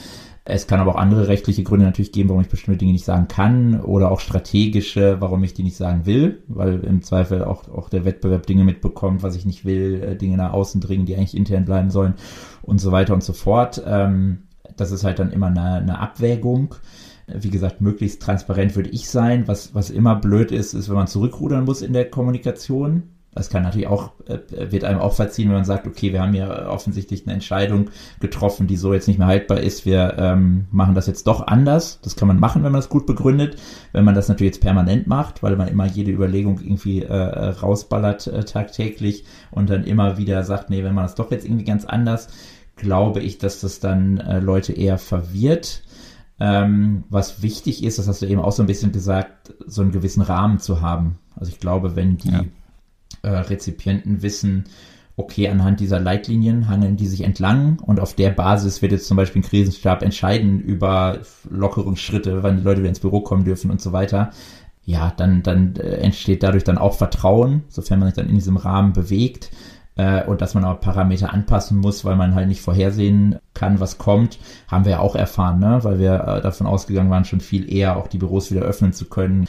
Es kann aber auch andere rechtliche Gründe natürlich geben, warum ich bestimmte Dinge nicht sagen kann oder auch strategische, warum ich die nicht sagen will, weil im Zweifel auch, auch der Wettbewerb Dinge mitbekommt, was ich nicht will, äh, Dinge nach außen dringen, die eigentlich intern bleiben sollen und so weiter und so fort. Ähm, das ist halt dann immer eine, eine Abwägung wie gesagt, möglichst transparent würde ich sein. Was, was immer blöd ist, ist, wenn man zurückrudern muss in der Kommunikation. Das kann natürlich auch, äh, wird einem auch verziehen, wenn man sagt, okay, wir haben ja offensichtlich eine Entscheidung getroffen, die so jetzt nicht mehr haltbar ist. Wir ähm, machen das jetzt doch anders. Das kann man machen, wenn man das gut begründet. Wenn man das natürlich jetzt permanent macht, weil man immer jede Überlegung irgendwie äh, rausballert äh, tagtäglich und dann immer wieder sagt, nee, wenn man das doch jetzt irgendwie ganz anders, glaube ich, dass das dann äh, Leute eher verwirrt. Ähm, was wichtig ist, das hast du eben auch so ein bisschen gesagt, so einen gewissen Rahmen zu haben. Also ich glaube, wenn die ja äh, Rezipienten wissen, okay, anhand dieser Leitlinien hangeln die sich entlang und auf der Basis wird jetzt zum Beispiel ein Krisenstab entscheiden über Lockerungsschritte, wann die Leute wieder ins Büro kommen dürfen und so weiter. Ja, dann, dann äh, entsteht dadurch dann auch Vertrauen, sofern man sich dann in diesem Rahmen bewegt äh, und dass man aber Parameter anpassen muss, weil man halt nicht vorhersehen kann, was kommt, haben wir ja auch erfahren, ne? weil wir äh, davon ausgegangen waren, schon viel eher auch die Büros wieder öffnen zu können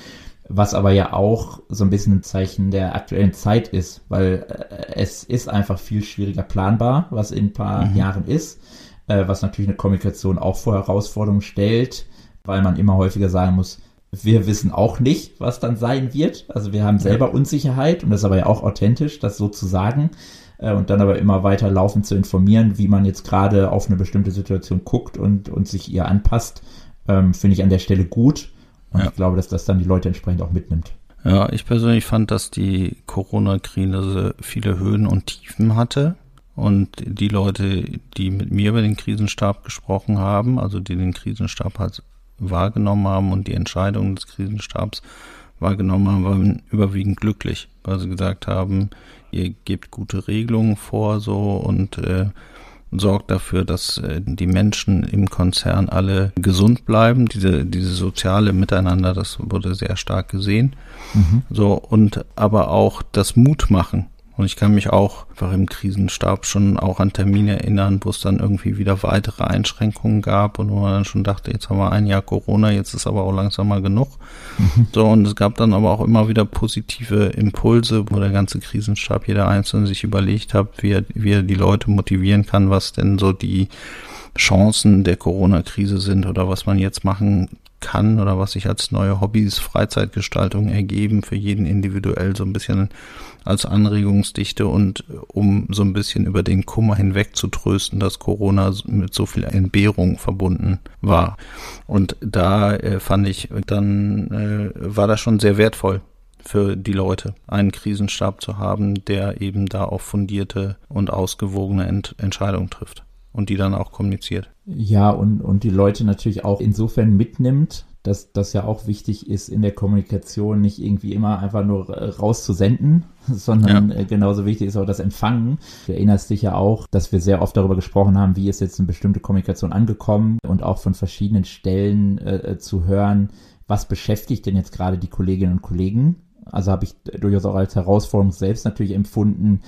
was aber ja auch so ein bisschen ein Zeichen der aktuellen Zeit ist, weil äh, es ist einfach viel schwieriger planbar, was in ein paar mhm. Jahren ist, äh, was natürlich eine Kommunikation auch vor Herausforderungen stellt, weil man immer häufiger sagen muss, wir wissen auch nicht, was dann sein wird. Also wir haben selber. Unsicherheit und das ist aber ja auch authentisch, das so zu sagen äh, und dann aber immer weiter laufend zu informieren, wie man jetzt gerade auf eine bestimmte Situation guckt und, und sich ihr anpasst, ähm, finde ich an der Stelle gut. Und ja. ich glaube, dass das dann die Leute entsprechend auch mitnimmt. Ja, ich persönlich fand, dass die Corona-Krise viele Höhen und Tiefen hatte. Und die Leute, die mit mir über den Krisenstab gesprochen haben, also die den Krisenstab halt wahrgenommen haben und die Entscheidungen des Krisenstabs wahrgenommen haben, waren überwiegend glücklich, weil sie gesagt haben, ihr gebt gute Regelungen vor so und äh, sorgt dafür, dass äh, die Menschen im Konzern alle gesund bleiben. Diese, diese soziale Miteinander, das wurde sehr stark gesehen. Mhm. So, und aber auch das Mut machen. Und ich kann mich auch einfach im Krisenstab schon auch an Termine erinnern, wo es dann irgendwie wieder weitere Einschränkungen gab und wo man dann schon dachte, jetzt haben wir ein Jahr Corona, jetzt ist aber auch langsam mal genug. Mhm. So, und es gab dann aber auch immer wieder positive Impulse, wo der ganze Krisenstab, jeder Einzelne sich überlegt hat, wie er, wie er die Leute motivieren kann, was denn so die Chancen der Corona-Krise sind oder was man jetzt machen kann oder was sich als neue Hobbys, Freizeitgestaltung ergeben, für jeden individuell so ein bisschen als Anregungsdichte und um so ein bisschen über den Kummer hinweg zu trösten, dass Corona mit so viel Entbehrung verbunden war. Und da äh, fand ich, dann äh, war das schon sehr wertvoll für die Leute, einen Krisenstab zu haben, der eben da auch fundierte und ausgewogene Ent Entscheidungen trifft und die dann auch kommuniziert. Ja, und, und die Leute natürlich auch insofern mitnimmt, dass das ja auch wichtig ist in der Kommunikation, nicht irgendwie immer einfach nur rauszusenden, sondern ja. Äh, genauso wichtig ist auch das Empfangen. Du erinnerst dich ja auch, dass wir sehr oft darüber gesprochen haben, wie ist jetzt eine bestimmte Kommunikation angekommen und auch von verschiedenen Stellen äh, äh zu hören, was beschäftigt denn jetzt gerade die Kolleginnen und Kollegen. Also habe ich durchaus auch als Herausforderung selbst natürlich empfunden,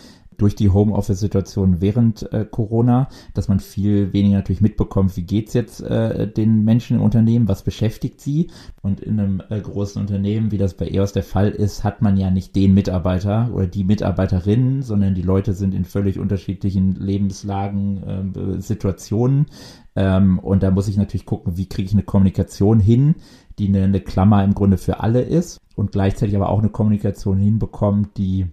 durch die Homeoffice-Situation während äh, Corona, dass man viel weniger natürlich mitbekommt, wie geht's jetzt äh, den Menschen im Unternehmen, was beschäftigt sie. Und in einem äh, großen Unternehmen, wie das bei EOS der Fall ist, hat man ja nicht den Mitarbeiter oder die Mitarbeiterin, sondern die Leute sind in völlig unterschiedlichen Lebenslagen, äh, Situationen. Ähm, und da muss ich natürlich gucken, wie kriege ich eine Kommunikation hin, die eine, eine Klammer im Grunde für alle ist und gleichzeitig aber auch eine Kommunikation hinbekommt, die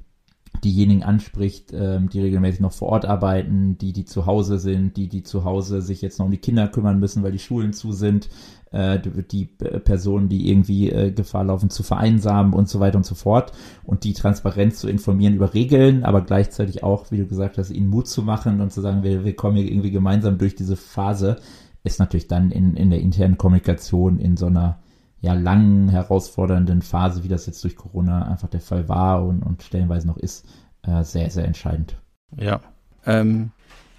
diejenigen anspricht, ähm, die regelmäßig noch vor Ort arbeiten, die, die zu Hause sind, die, die zu Hause sich jetzt noch um die Kinder kümmern müssen, weil die Schulen zu sind, äh, die Personen, die irgendwie äh, Gefahr laufen zu vereinsamen und so weiter und so fort und die Transparenz zu informieren über Regeln, aber gleichzeitig auch, wie du gesagt hast, ihnen Mut zu machen und zu sagen, wir, wir kommen hier irgendwie gemeinsam durch diese Phase, ist natürlich dann in, in der internen Kommunikation in so einer ja langen, herausfordernden Phase, wie das jetzt durch Corona einfach der Fall war und, und stellenweise noch ist, äh, sehr, sehr entscheidend. Ja. Ähm,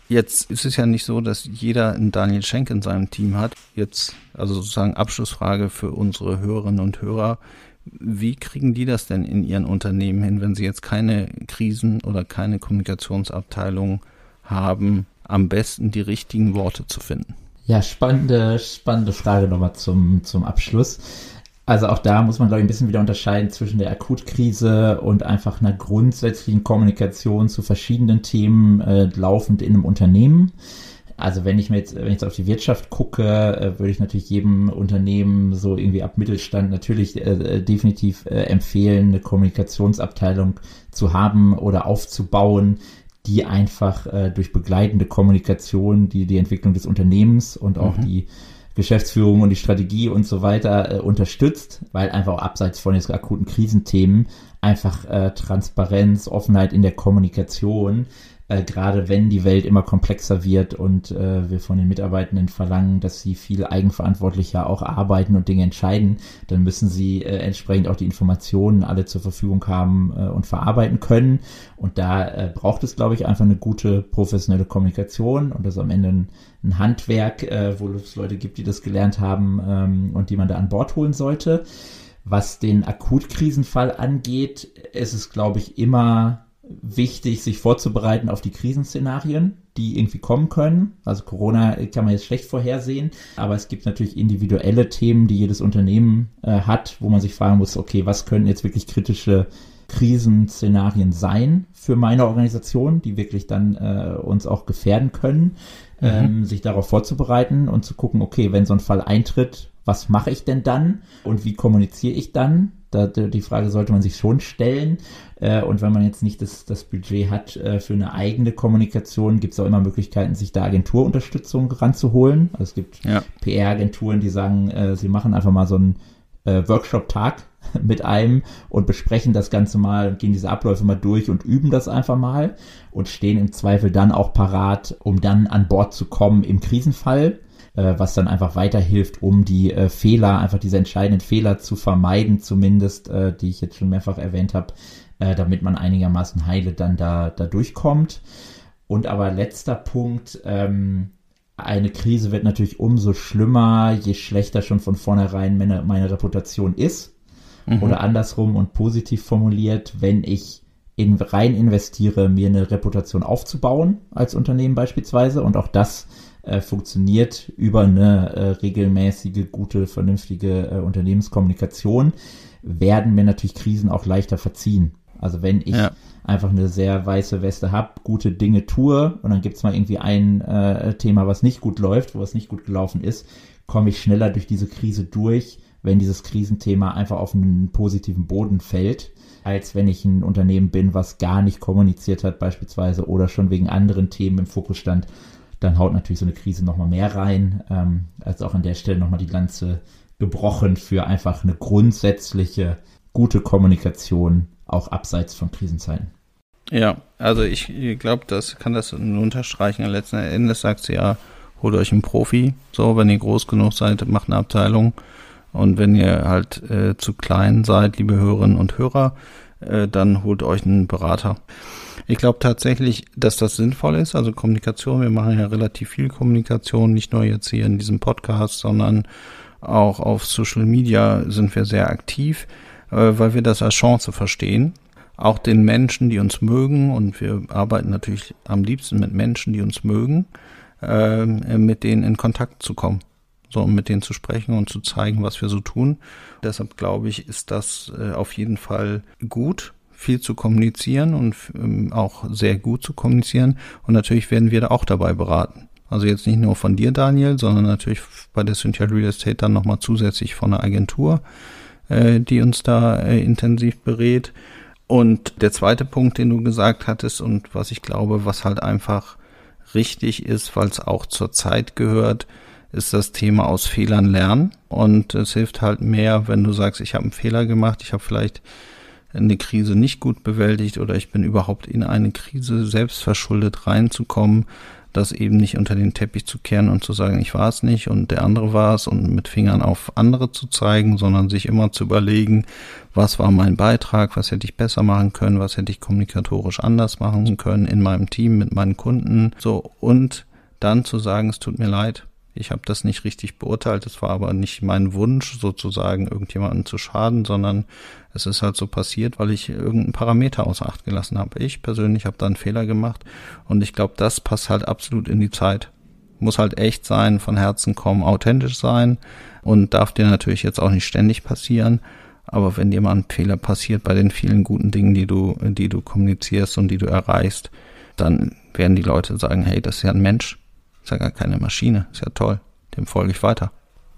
jetzt ist es ja nicht so, dass jeder einen Daniel Schenk in seinem Team hat. Jetzt, also sozusagen Abschlussfrage für unsere Hörerinnen und Hörer. Wie kriegen die das denn in ihren Unternehmen hin, wenn sie jetzt keine Krisen- oder keine Kommunikationsabteilung haben, am besten die richtigen Worte zu finden? Ja, spannende, spannende Frage nochmal zum, zum Abschluss. Also auch da muss man, glaube ich, ein bisschen wieder unterscheiden zwischen der Akutkrise und einfach einer grundsätzlichen Kommunikation zu verschiedenen Themen äh, laufend in einem Unternehmen. Also wenn ich mir jetzt, wenn ich jetzt auf die Wirtschaft gucke, äh, würde ich natürlich jedem Unternehmen so irgendwie ab Mittelstand natürlich äh, äh definitiv äh, empfehlen, eine Kommunikationsabteilung zu haben oder aufzubauen, die einfach äh, durch begleitende Kommunikation die, die Entwicklung des Unternehmens und auch mhm. die Geschäftsführung und die Strategie und so weiter äh, unterstützt, weil einfach auch abseits von jetzt akuten Krisenthemen einfach äh, Transparenz, Offenheit in der Kommunikation äh, gerade wenn die Welt immer komplexer wird und äh, wir von den Mitarbeitenden verlangen, dass sie viel eigenverantwortlicher auch arbeiten und Dinge entscheiden, dann müssen sie äh, entsprechend auch die Informationen alle zur Verfügung haben äh, und verarbeiten können. Und da äh, braucht es, glaube ich, einfach eine gute professionelle Kommunikation und das am Ende ein, ein Handwerk, äh, wo es Leute gibt, die das gelernt haben ähm, und die man da an Bord holen sollte. Was den Akutkrisenfall angeht, ist es, glaube ich, immer wichtig, sich vorzubereiten auf die Krisenszenarien, die irgendwie kommen können. Also Corona kann man jetzt schlecht vorhersehen, aber es gibt natürlich individuelle Themen, die jedes Unternehmen äh, hat, wo man sich fragen muss, okay, was können jetzt wirklich kritische Krisenszenarien sein für meine Organisation, die wirklich dann äh, uns auch gefährden können, mhm. ähm, sich darauf vorzubereiten und zu gucken, okay, wenn so ein Fall eintritt, was mache ich denn dann und wie kommuniziere ich dann? Da, die Frage sollte man sich schon stellen. Äh, und wenn man jetzt nicht das, das Budget hat äh, für eine eigene Kommunikation, gibt es auch immer Möglichkeiten, sich da Agenturunterstützung ranzuholen. Also es gibt ja. PR-Agenturen, die sagen, äh, sie machen einfach mal so einen Workshop-Tag mit einem und besprechen das Ganze mal und gehen diese Abläufe mal durch und üben das einfach mal und stehen im Zweifel dann auch parat, um dann an Bord zu kommen im Krisenfall was dann einfach weiterhilft, um die äh, Fehler, einfach diese entscheidenden Fehler zu vermeiden, zumindest, äh, die ich jetzt schon mehrfach erwähnt habe, äh, damit man einigermaßen heile dann da, da durchkommt. Und aber letzter Punkt, ähm, eine Krise wird natürlich umso schlimmer, je schlechter schon von vornherein meine, meine Reputation ist. Mhm. Oder andersrum und positiv formuliert, wenn ich in, rein investiere, mir eine Reputation aufzubauen als Unternehmen beispielsweise und auch das äh, funktioniert über eine äh, regelmäßige, gute, vernünftige äh, Unternehmenskommunikation, werden mir natürlich Krisen auch leichter verziehen. Also wenn ich ja. einfach eine sehr weiße Weste habe, gute Dinge tue und dann gibt's mal irgendwie ein äh, Thema, was nicht gut läuft, wo es nicht gut gelaufen ist, komme ich schneller durch diese Krise durch, wenn dieses Krisenthema einfach auf einen positiven Boden fällt, als wenn ich ein Unternehmen bin, was gar nicht kommuniziert hat beispielsweise oder schon wegen anderen Themen im Fokus stand dann haut natürlich so eine Krise nochmal mehr rein. Ähm, also auch an der Stelle nochmal die Lanze gebrochen für einfach eine grundsätzliche gute Kommunikation, auch abseits von Krisenzeiten. Ja, also ich glaube, das kann das unterstreichen. Letzten Endes sagt sie ja, holt euch einen Profi. So, wenn ihr groß genug seid, macht eine Abteilung. Und wenn ihr halt äh, zu klein seid, liebe Hörerinnen und Hörer, äh, dann holt euch einen Berater. Ich glaube tatsächlich, dass das sinnvoll ist. Also Kommunikation, wir machen ja relativ viel Kommunikation, nicht nur jetzt hier in diesem Podcast, sondern auch auf Social Media sind wir sehr aktiv, weil wir das als Chance verstehen. Auch den Menschen, die uns mögen, und wir arbeiten natürlich am liebsten mit Menschen, die uns mögen, äh, mit denen in Kontakt zu kommen. So, um mit denen zu sprechen und zu zeigen, was wir so tun. Deshalb glaube ich, ist das äh, auf jeden Fall gut viel zu kommunizieren und ähm, auch sehr gut zu kommunizieren. Und natürlich werden wir da auch dabei beraten. Also jetzt nicht nur von dir, Daniel, sondern natürlich bei der Cynthia Real Estate dann nochmal zusätzlich von einer Agentur, äh, die uns da äh, intensiv berät. Und der zweite Punkt, den du gesagt hattest und was ich glaube, was halt einfach richtig ist, weil es auch zur Zeit gehört, ist das Thema aus Fehlern lernen. Und es hilft halt mehr, wenn du sagst, ich habe einen Fehler gemacht, ich habe vielleicht eine Krise nicht gut bewältigt oder ich bin überhaupt in eine Krise selbst verschuldet reinzukommen, das eben nicht unter den Teppich zu kehren und zu sagen, ich war es nicht und der andere war es und mit Fingern auf andere zu zeigen, sondern sich immer zu überlegen, was war mein Beitrag, was hätte ich besser machen können, was hätte ich kommunikatorisch anders machen können in meinem Team mit meinen Kunden, so und dann zu sagen, es tut mir leid, ich habe das nicht richtig beurteilt. Es war aber nicht mein Wunsch, sozusagen irgendjemanden zu schaden, sondern es ist halt so passiert, weil ich irgendeinen Parameter außer Acht gelassen habe. Ich persönlich habe da einen Fehler gemacht und ich glaube, das passt halt absolut in die Zeit. Muss halt echt sein, von Herzen kommen, authentisch sein und darf dir natürlich jetzt auch nicht ständig passieren. Aber wenn dir mal ein Fehler passiert bei den vielen guten Dingen, die du, die du kommunizierst und die du erreichst, dann werden die Leute sagen, hey, das ist ja ein Mensch, ist ja gar keine Maschine. Ist ja toll. Dem folge ich weiter.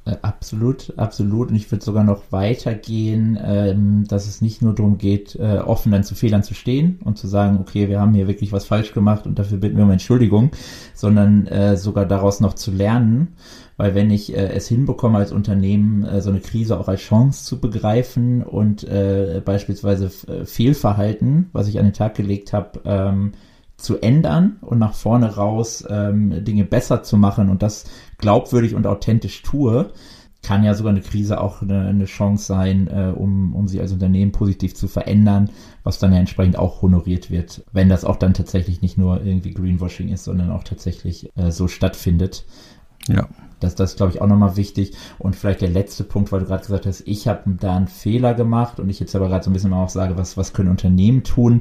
Äh, absolut, absolut. Und ich würde sogar noch weitergehen, ähm, dass es nicht nur darum geht, äh, offen dann zu Fehlern zu stehen und zu sagen, okay, wir haben hier wirklich was falsch gemacht und dafür bitten wir um Entschuldigung, sondern äh, sogar daraus noch zu lernen. Weil wenn ich äh, es hinbekomme als Unternehmen, äh, so eine Krise auch als Chance zu begreifen und äh, beispielsweise Fehlverhalten, was ich an den Tag gelegt habe, ähm, zu ändern und nach vorne raus ähm, Dinge besser zu machen und das glaubwürdig und authentisch tue, kann ja sogar eine Krise auch eine, eine Chance sein, äh, um, um sie als Unternehmen positiv zu verändern, was dann ja entsprechend auch honoriert wird, wenn das auch dann tatsächlich nicht nur irgendwie Greenwashing ist, sondern auch tatsächlich äh, so stattfindet. Ja. Das, das ist, glaube ich, auch nochmal wichtig. Und vielleicht der letzte Punkt, weil du gerade gesagt hast, ich habe da einen Fehler gemacht und ich jetzt aber gerade so ein bisschen auch sage, was, was können Unternehmen tun?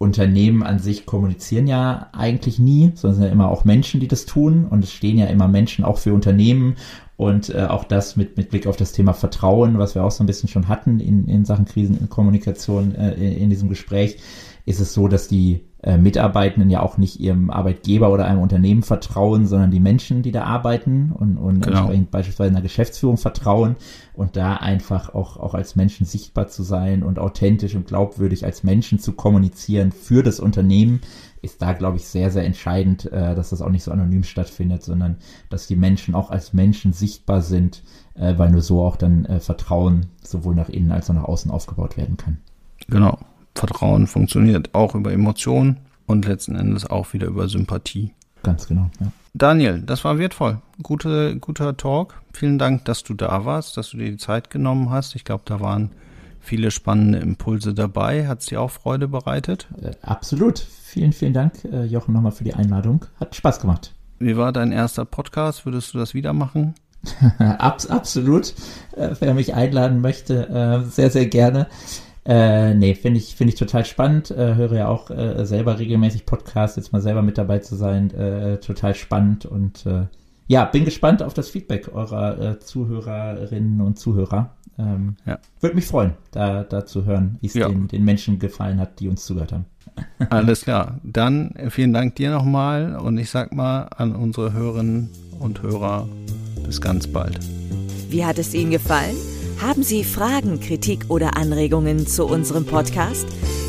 Unternehmen an sich kommunizieren ja eigentlich nie, sondern sind ja immer auch Menschen, die das tun. Und es stehen ja immer Menschen auch für Unternehmen. Und äh, auch das mit, mit Blick auf das Thema Vertrauen, was wir auch so ein bisschen schon hatten in, in Sachen Krisenkommunikation äh, in, in diesem Gespräch, ist es so, dass die äh, Mitarbeitenden ja auch nicht ihrem Arbeitgeber oder einem Unternehmen vertrauen, sondern die Menschen, die da arbeiten und, und genau. entsprechend beispielsweise einer Geschäftsführung vertrauen und da einfach auch, auch als Menschen sichtbar zu sein und authentisch und glaubwürdig als Menschen zu kommunizieren für das Unternehmen, ist da, glaube ich, sehr, sehr entscheidend, äh, dass das auch nicht so anonym stattfindet, sondern dass die Menschen auch als Menschen sichtbar sind, äh, weil nur so auch dann äh, Vertrauen sowohl nach innen als auch nach außen aufgebaut werden kann. Genau. Vertrauen funktioniert auch über Emotionen und letzten Endes auch wieder über Sympathie. Ganz genau, ja. Daniel, das war wertvoll. Gute, guter Talk. Vielen Dank, dass du da warst, dass du dir die Zeit genommen hast. Ich glaube, da waren viele spannende Impulse dabei. Hat es dir auch Freude bereitet? Äh, absolut. Vielen, vielen Dank, äh, Jochen, nochmal für die Einladung. Hat Spaß gemacht. Wie war dein erster Podcast? Würdest du das wieder machen? Abs absolut. Äh, wer mich einladen möchte, äh, sehr, sehr gerne. Äh, nee, finde ich, finde ich total spannend. Äh, höre ja auch äh, selber regelmäßig Podcasts, jetzt mal selber mit dabei zu sein, äh, total spannend und äh, ja, bin gespannt auf das Feedback eurer äh, Zuhörerinnen und Zuhörer. Ähm, ja. Würde mich freuen, da, da zu hören, wie es ja. den, den Menschen gefallen hat, die uns zugehört haben. Alles klar. Dann vielen Dank dir nochmal und ich sag mal an unsere Hörerinnen und Hörer bis ganz bald. Wie hat es Ihnen gefallen? Haben Sie Fragen, Kritik oder Anregungen zu unserem Podcast?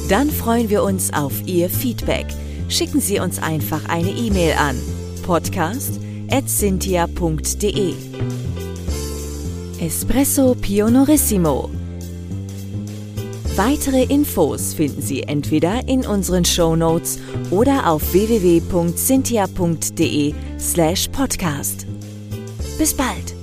Dann freuen wir uns auf Ihr Feedback. Schicken Sie uns einfach eine E-Mail an podcast.cynthia.de. Espresso Pionorissimo. Weitere Infos finden Sie entweder in unseren Show Notes oder auf www.cynthia.de slash podcast. Bis bald!